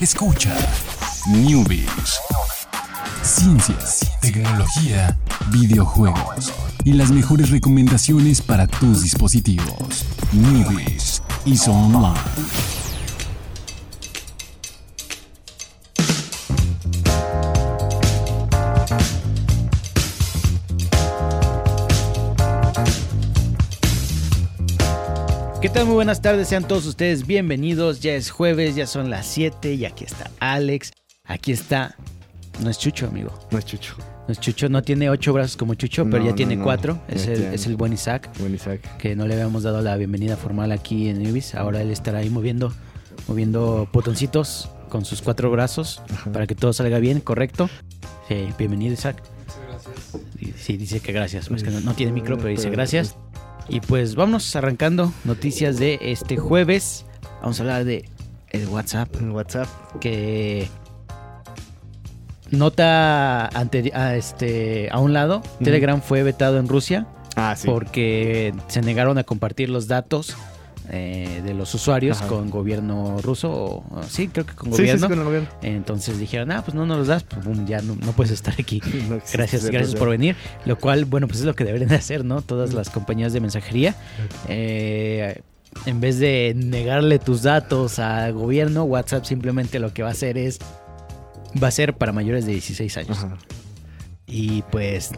Escucha Newbies. Ciencias, tecnología, videojuegos y las mejores recomendaciones para tus dispositivos. Newbies y Online. Tal? Muy buenas tardes, sean todos ustedes bienvenidos. Ya es jueves, ya son las 7 y aquí está Alex. Aquí está. No es Chucho, amigo. No es Chucho. No es Chucho, no tiene ocho brazos como Chucho, pero No, ya no, tiene no. cuatro. Es el, es el buen Isaac, Buen Isaac. que no le habíamos dado la bienvenida formal aquí en Newbies. Ahora él estará ahí moviendo, moviendo botoncitos con sus cuatro brazos para que todo salga bien, ¿correcto? Sí, bienvenido, Isaac. Sí, Sí, dice que gracias. Pues que no, no tiene micro, pero dice Pero- gracias. Y pues vamos arrancando noticias de este jueves. Vamos a hablar de el WhatsApp, En WhatsApp. que nota ante, a, este, a un lado, Telegram fue vetado en Rusia Ah, sí. porque se negaron a compartir los datos eh, de los usuarios Ajá. con gobierno ruso. o- o- sí, creo que con Sí, gobierno. sí, con el gobierno. Entonces dijeron, ah, pues no nos los das, pues boom, ya no, no puedes estar aquí. No Gracias, gracias por venir. Lo cual, bueno, pues es lo que deberían de hacer, ¿no? Todas las compañías de mensajería. Eh, en vez de negarle tus datos al gobierno, WhatsApp simplemente lo que va a hacer es. Va a ser para mayores de 16 años. Ajá. Y pues.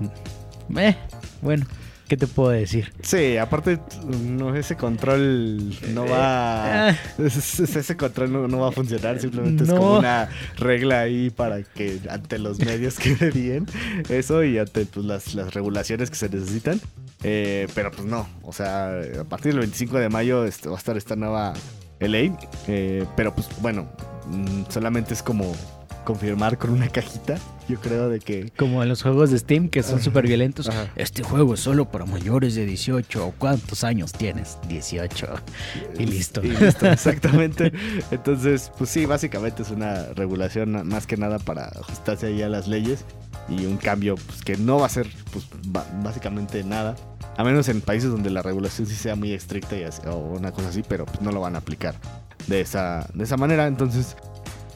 Eh, bueno, ¿qué te puedo decir? Sí, aparte, no, ese control no va. Ah. Ese, control no, no va a funcionar. Simplemente es como una regla ahí para que ante los medios quede bien eso y ante pues, las, las regulaciones que se necesitan. Eh, pero pues no. O sea, a partir del 25 de mayo este, va a estar esta nueva ley. eh, pero pues bueno, mm, solamente es como confirmar con una cajita. Yo creo de que. Como en los juegos de Steam que son súper violentos. Ajá. Este juego es solo para mayores de 18. ¿O ¿Cuántos años tienes? 18. Y listo. Y listo, exactamente. Entonces, pues sí, básicamente es una regulación más que nada para ajustarse ahí a las leyes y un cambio pues, que no va a ser pues, básicamente nada. A menos en países donde la regulación sí sea muy estricta y así- o una cosa así, pero pues, no lo van a aplicar de esa, de esa manera. Entonces,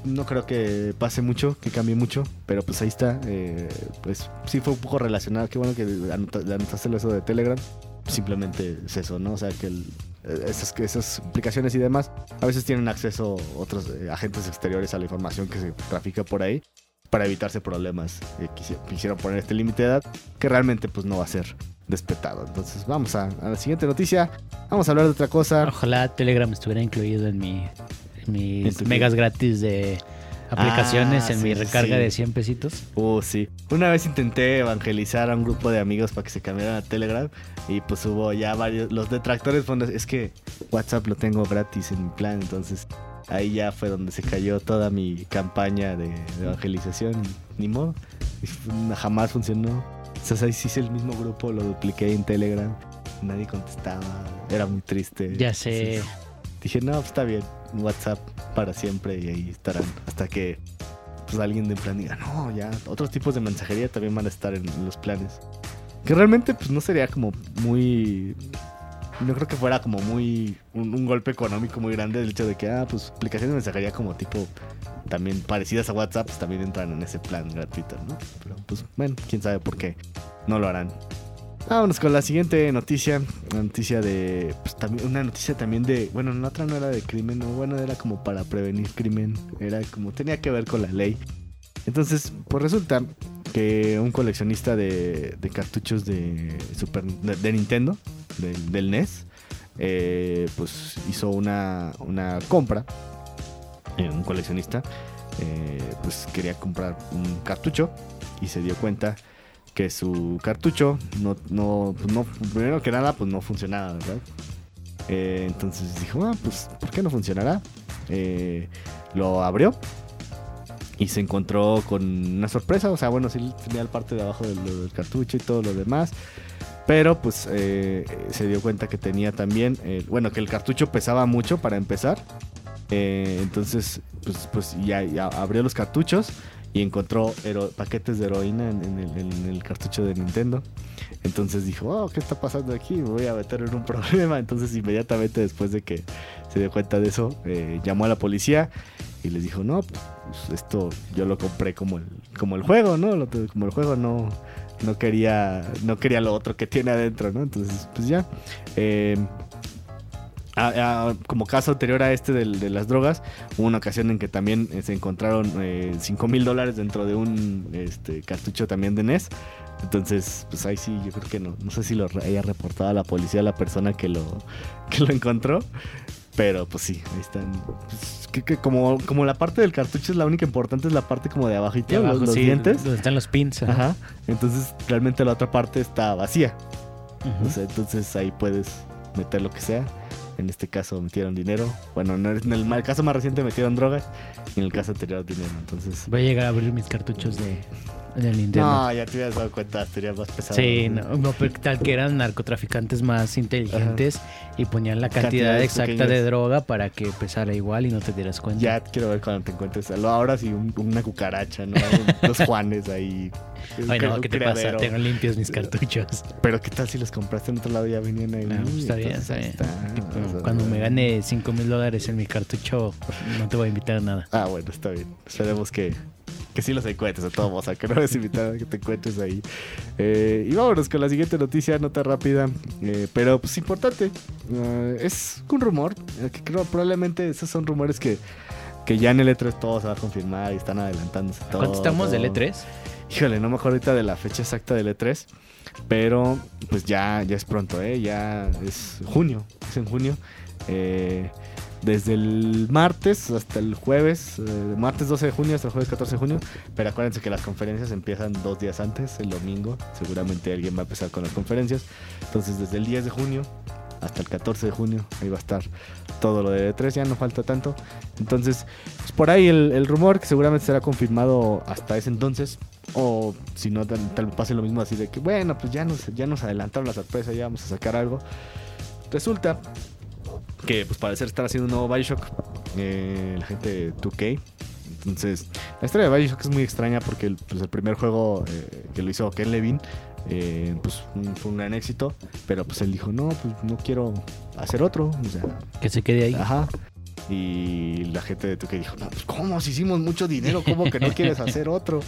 no creo que pase mucho, que cambie mucho, pero pues ahí está. eh, pues sí fue un poco relacionado. Qué bueno que anota- anotaste eso de Telegram. Simplemente es eso, ¿no? O sea, que el- eh, esas, esas aplicaciones y demás a veces tienen acceso otros eh, agentes exteriores a la información que se trafica por ahí para evitarse problemas. Quisi- quisieron poner este límite de edad que realmente pues no va a ser respetado. Entonces vamos a, a la siguiente noticia. Vamos a hablar de otra cosa. Ojalá Telegram estuviera incluido en, mi, mis megas gratis de aplicaciones, Ah, en sí, mi recarga sí. de 100 pesitos. Uh, sí. Una vez intenté evangelizar a un grupo de amigos para que se cambiaran a Telegram y pues hubo ya varios, los detractores fueron, es que WhatsApp lo tengo gratis en mi plan, entonces ahí ya fue donde se cayó toda mi campaña de, de evangelización, ni modo, jamás funcionó. Entonces ahí sí hice el mismo grupo, lo dupliqué en Telegram, nadie contestaba, era muy triste. Ya sé. Dije, no, pues está bien, WhatsApp para siempre y ahí estarán hasta que pues alguien de plan diga, no, ya, otros tipos de mensajería también van a estar en, los planes. Que realmente pues no sería como muy... No creo que fuera como muy... Un, un golpe económico muy grande el hecho de que, ah, pues aplicaciones de mensajería como tipo también parecidas a WhatsApp pues, también entran en ese plan gratuito, ¿no? Pero pues bueno, quién sabe por qué no lo harán. Vámonos con la siguiente noticia. Una noticia de. Pues, también, una noticia también de. Bueno, la otra no era de crimen, no, bueno, era como para prevenir crimen. Era como. tenía que ver con la ley. Entonces, pues resulta que un coleccionista de, de cartuchos de Super de, Nintendo, del, NES, eh, pues hizo una, una compra. un coleccionista, eh, pues quería comprar un cartucho y se dio cuenta que su cartucho no, no, pues no primero que nada, pues no funcionaba, ¿verdad? Eh, entonces dijo, ah, pues, ¿por qué no funcionará? Eh, lo abrió y se encontró con una sorpresa, o sea, bueno, sí tenía la parte de abajo del, cartucho y todo lo demás, pero pues eh, se dio cuenta que tenía también, bueno, que el cartucho pesaba mucho para empezar, entonces pues, pues ya, ya abrió los cartuchos y encontró paquetes de heroína en, el, cartucho de Nintendo. Entonces dijo, oh, ¿qué está pasando aquí? Me voy a meter en un problema. Entonces inmediatamente después de que se dio cuenta de eso, eh, llamó a la policía y les dijo, no, pues esto yo lo compré como el, como el juego, ¿no? Como el juego no, no quería, no quería lo otro que tiene adentro, ¿no? Entonces, pues ya. Eh, a- a- como caso anterior a este del- de, las drogas, hubo una ocasión en que también eh, se encontraron 5 mil dólares dentro de un este, cartucho también de NES. Entonces, pues ahí sí, yo creo que no. No sé si lo haya reportado a la policía la persona que lo, que lo encontró. Pero pues sí, ahí están. Pues, que, que como, como la parte del cartucho es la única importante, es la parte como de abajo y De abajo, los, los sí, dientes. Donde están los pins. Ajá. Entonces, realmente la otra parte está vacía. Ujú. O sea, entonces ahí puedes meter lo que sea. En este caso metieron dinero. Bueno, en el, caso más reciente metieron drogas. Y en el caso anterior dinero. Entonces. Voy a llegar a abrir mis cartuchos de, del Nintendo. No, ya te hubieras dado cuenta, sería más pesado. Sí, no, no, pero tal que eran narcotraficantes más inteligentes y ponían la cantidad exacta pequeñas. de droga para que pesara igual y no te dieras cuenta. Ya quiero ver cuando te encuentres. Ahora sí, un- una cucaracha, ¿no? Los Juanes ahí. Ay, no, ¿qué te pasa? Tengo limpios mis cartuchos. Pero ¿qué tal si los compraste en otro lado y ya venían ahí? No, pues, está bien, está bien. está. Sea, Cuando me gane 5 mil dólares en mi cartucho, no te voy a invitar a nada. Ah, bueno, está bien. Esperemos que, que sí los encuentres a todos, o sea, que no es invitado a que te encuentres ahí. Eh, y vámonos con la siguiente noticia, nota rápida, eh, pero pues importante. Eh, es un rumor, que creo probablemente esos son rumores que, que ya en el E3 todo se va a confirmar y están adelantándose todo. ¿Cuánto estamos del E todo. E3? Híjole, no me acuerdo ahorita de la fecha exacta del E3, pero pues ya, ya es pronto, ¿eh? Ya es junio, es en junio. Eh, desde el martes hasta el jueves, eh, martes 12 de junio hasta el jueves 14 de junio, pero acuérdense que las conferencias empiezan dos días antes, el domingo, seguramente alguien va a empezar con las conferencias, entonces desde el 10 de junio hasta el 14 de junio, ahí va a estar todo lo de E3, ya no falta tanto, entonces pues por ahí el, rumor que seguramente será confirmado hasta ese entonces, o si no, tal, tal pase lo mismo así de que, bueno, pues ya nos, ya nos adelantaron la sorpresa, ya vamos a sacar algo. Resulta que, pues parecer estar haciendo un nuevo Bioshock, eh, la gente de 2K. Entonces, la historia de Bioshock es muy extraña porque el, pues, el primer juego eh, que lo hizo Ken Levine, eh, pues fue un gran éxito, pero pues él dijo, no, pues no quiero hacer otro, o sea, Que se quede ahí. Ajá. Y la gente de 2K dijo, no, pues ¿cómo? Si hicimos mucho dinero, ¿cómo que no quieres hacer otro?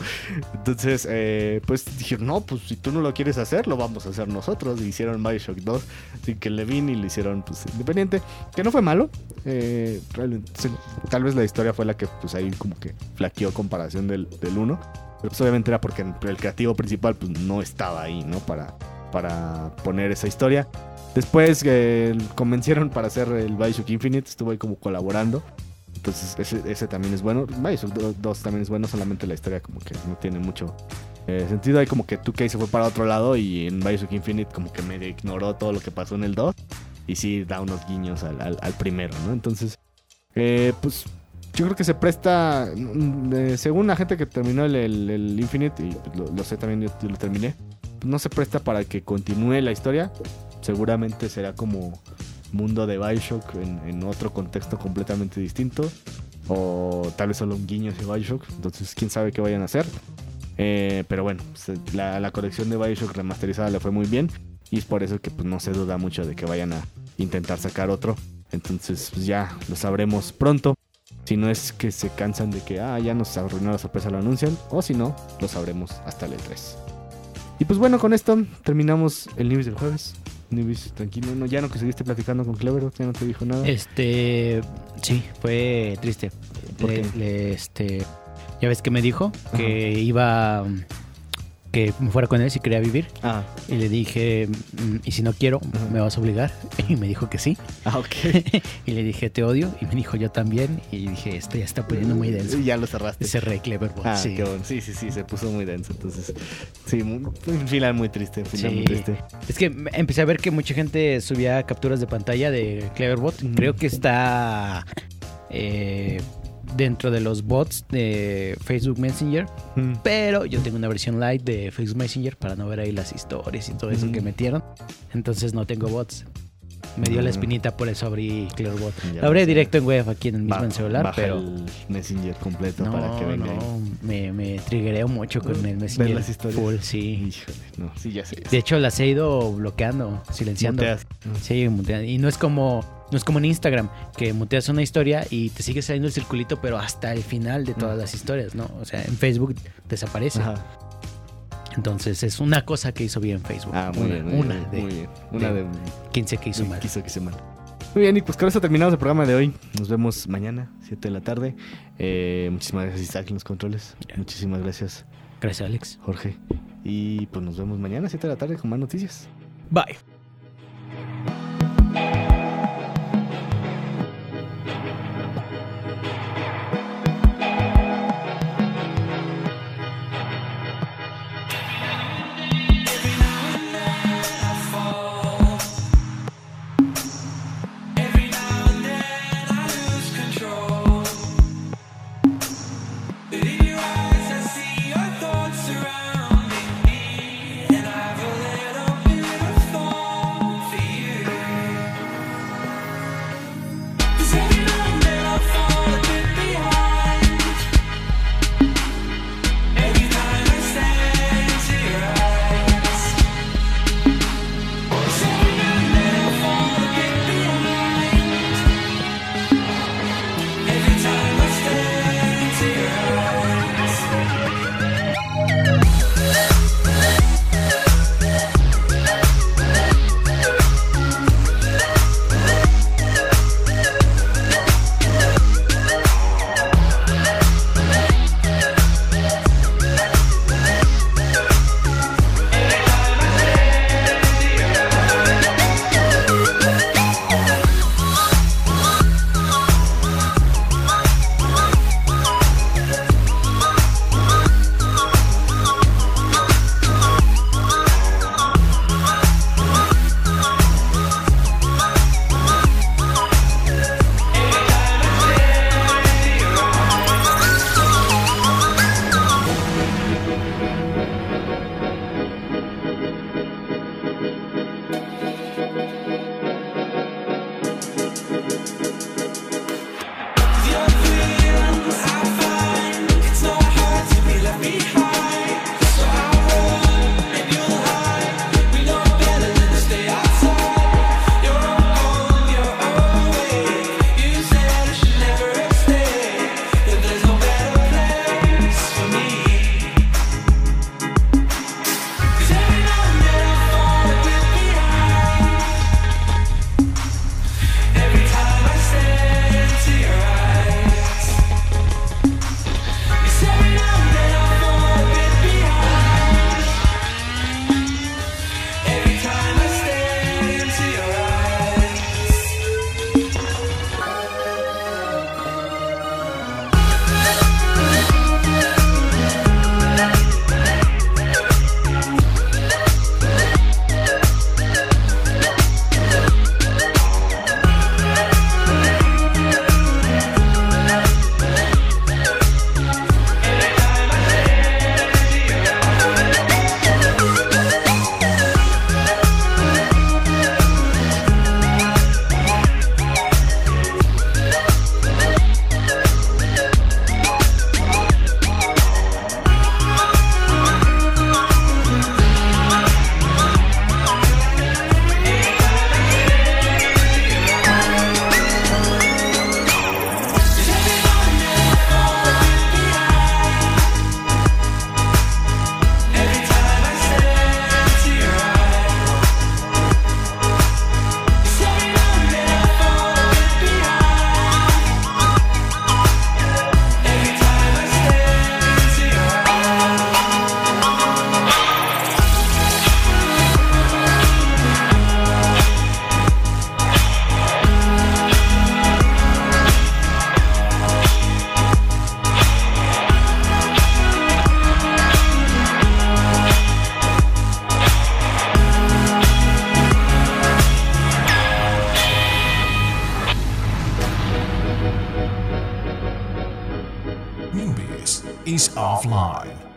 Entonces, eh, pues dijeron, no, pues si tú no lo quieres hacer, lo vamos a hacer nosotros. Y hicieron Bioshock 2, así que Levine y lo hicieron pues independiente, que no fue malo. Eh, tal vez la historia fue la que pues ahí como que flaqueó comparación del, del 1. Pero pues obviamente era porque el creativo principal pues no estaba ahí, ¿no? Para, para poner esa historia. Después eh, convencieron para hacer el Bioshock Infinite, estuvo ahí como colaborando. Entonces ese, también es bueno. Bioshock 2 también es bueno, solamente la historia como que no tiene mucho eh, sentido. Hay como que 2K se fue para otro lado y en Bioshock Infinite como que medio ignoró todo lo que pasó en el 2. Y sí da unos guiños al, primero, ¿no? Entonces, eh, pues yo creo que se presta, mm, según la gente que terminó el, el- Infinite, y pues, lo, sé también, yo, lo terminé, no se presta para que continúe la historia. Seguramente será como mundo de Bioshock en, otro contexto completamente distinto. O tal vez solo un guiño hacia Bioshock. Entonces, quién sabe qué vayan a hacer. Eh, pero bueno, se- la, colección de Bioshock remasterizada le fue muy bien. Y es por eso que pues, no se duda mucho de que vayan a intentar sacar otro. Entonces, pues ya lo sabremos pronto. Si no es que se cansan de que, ah, ya nos arruinó la sorpresa, lo anuncian. O si no, lo sabremos hasta el E3. Y pues bueno, con esto terminamos el News del jueves. News, tranquilo. No, ya no que seguiste platicando con Clever, ya no te dijo nada. Este, sí, fue triste. ¿Por Le- qué? le- este, ya ves que me dijo que iba, que me fuera con él si quería vivir. Ah, Y le dije, mm, ¿y si no quiero, Ajá. me vas a obligar? Y me dijo que sí. ah, ok. Y le dije, te odio. Y me dijo, yo también. Y dije, esto ya está poniendo muy denso. Y ya lo cerraste. Cerré Cleverbot, Ah, sí. qué bueno. Sí, sí, sí, se puso muy denso. Entonces, sí, un final muy triste. Final Sí. muy triste. Es que empecé a ver que mucha gente subía capturas de pantalla de Cleverbot. Creo que está eh, dentro de los bots de Facebook Messenger. Mm. Pero yo tengo una versión light de Facebook Messenger para no ver ahí las historias y todo eso Ujú. que metieron. Entonces no tengo bots. Me dio la Mm. espinita, por eso abrí Cleverbot. Ya Lo abrí directo en web aquí en el mismo en celular, baja pero el Messenger completo no, para que venga ahí. no, me, me triggereo mucho con el Messenger. las historias. Full, sí. Híjole, no, sí, ya sé. De hecho, las he ido bloqueando, silenciando. Muteas. Sí, muteando. Y no es como No es como en Instagram, que muteas una historia y te sigue saliendo el circulito, pero hasta el final de todas las historias, ¿no? O sea, en Facebook desaparece. Ajá. Entonces es una cosa que hizo bien Facebook. Ah, muy una, bien. muy una bien, de muy bien. Una de de. 15 que hizo mal. Quiso que hice mal. Muy bien, y pues con eso terminamos el programa de hoy. Nos vemos mañana, 7 de la tarde. Eh, muchísimas gracias, Isaac, en los controles. Muchísimas gracias, Gracias, Alex. Jorge. Y pues nos vemos mañana, 7 de la tarde, con más noticias. Bye. Offline.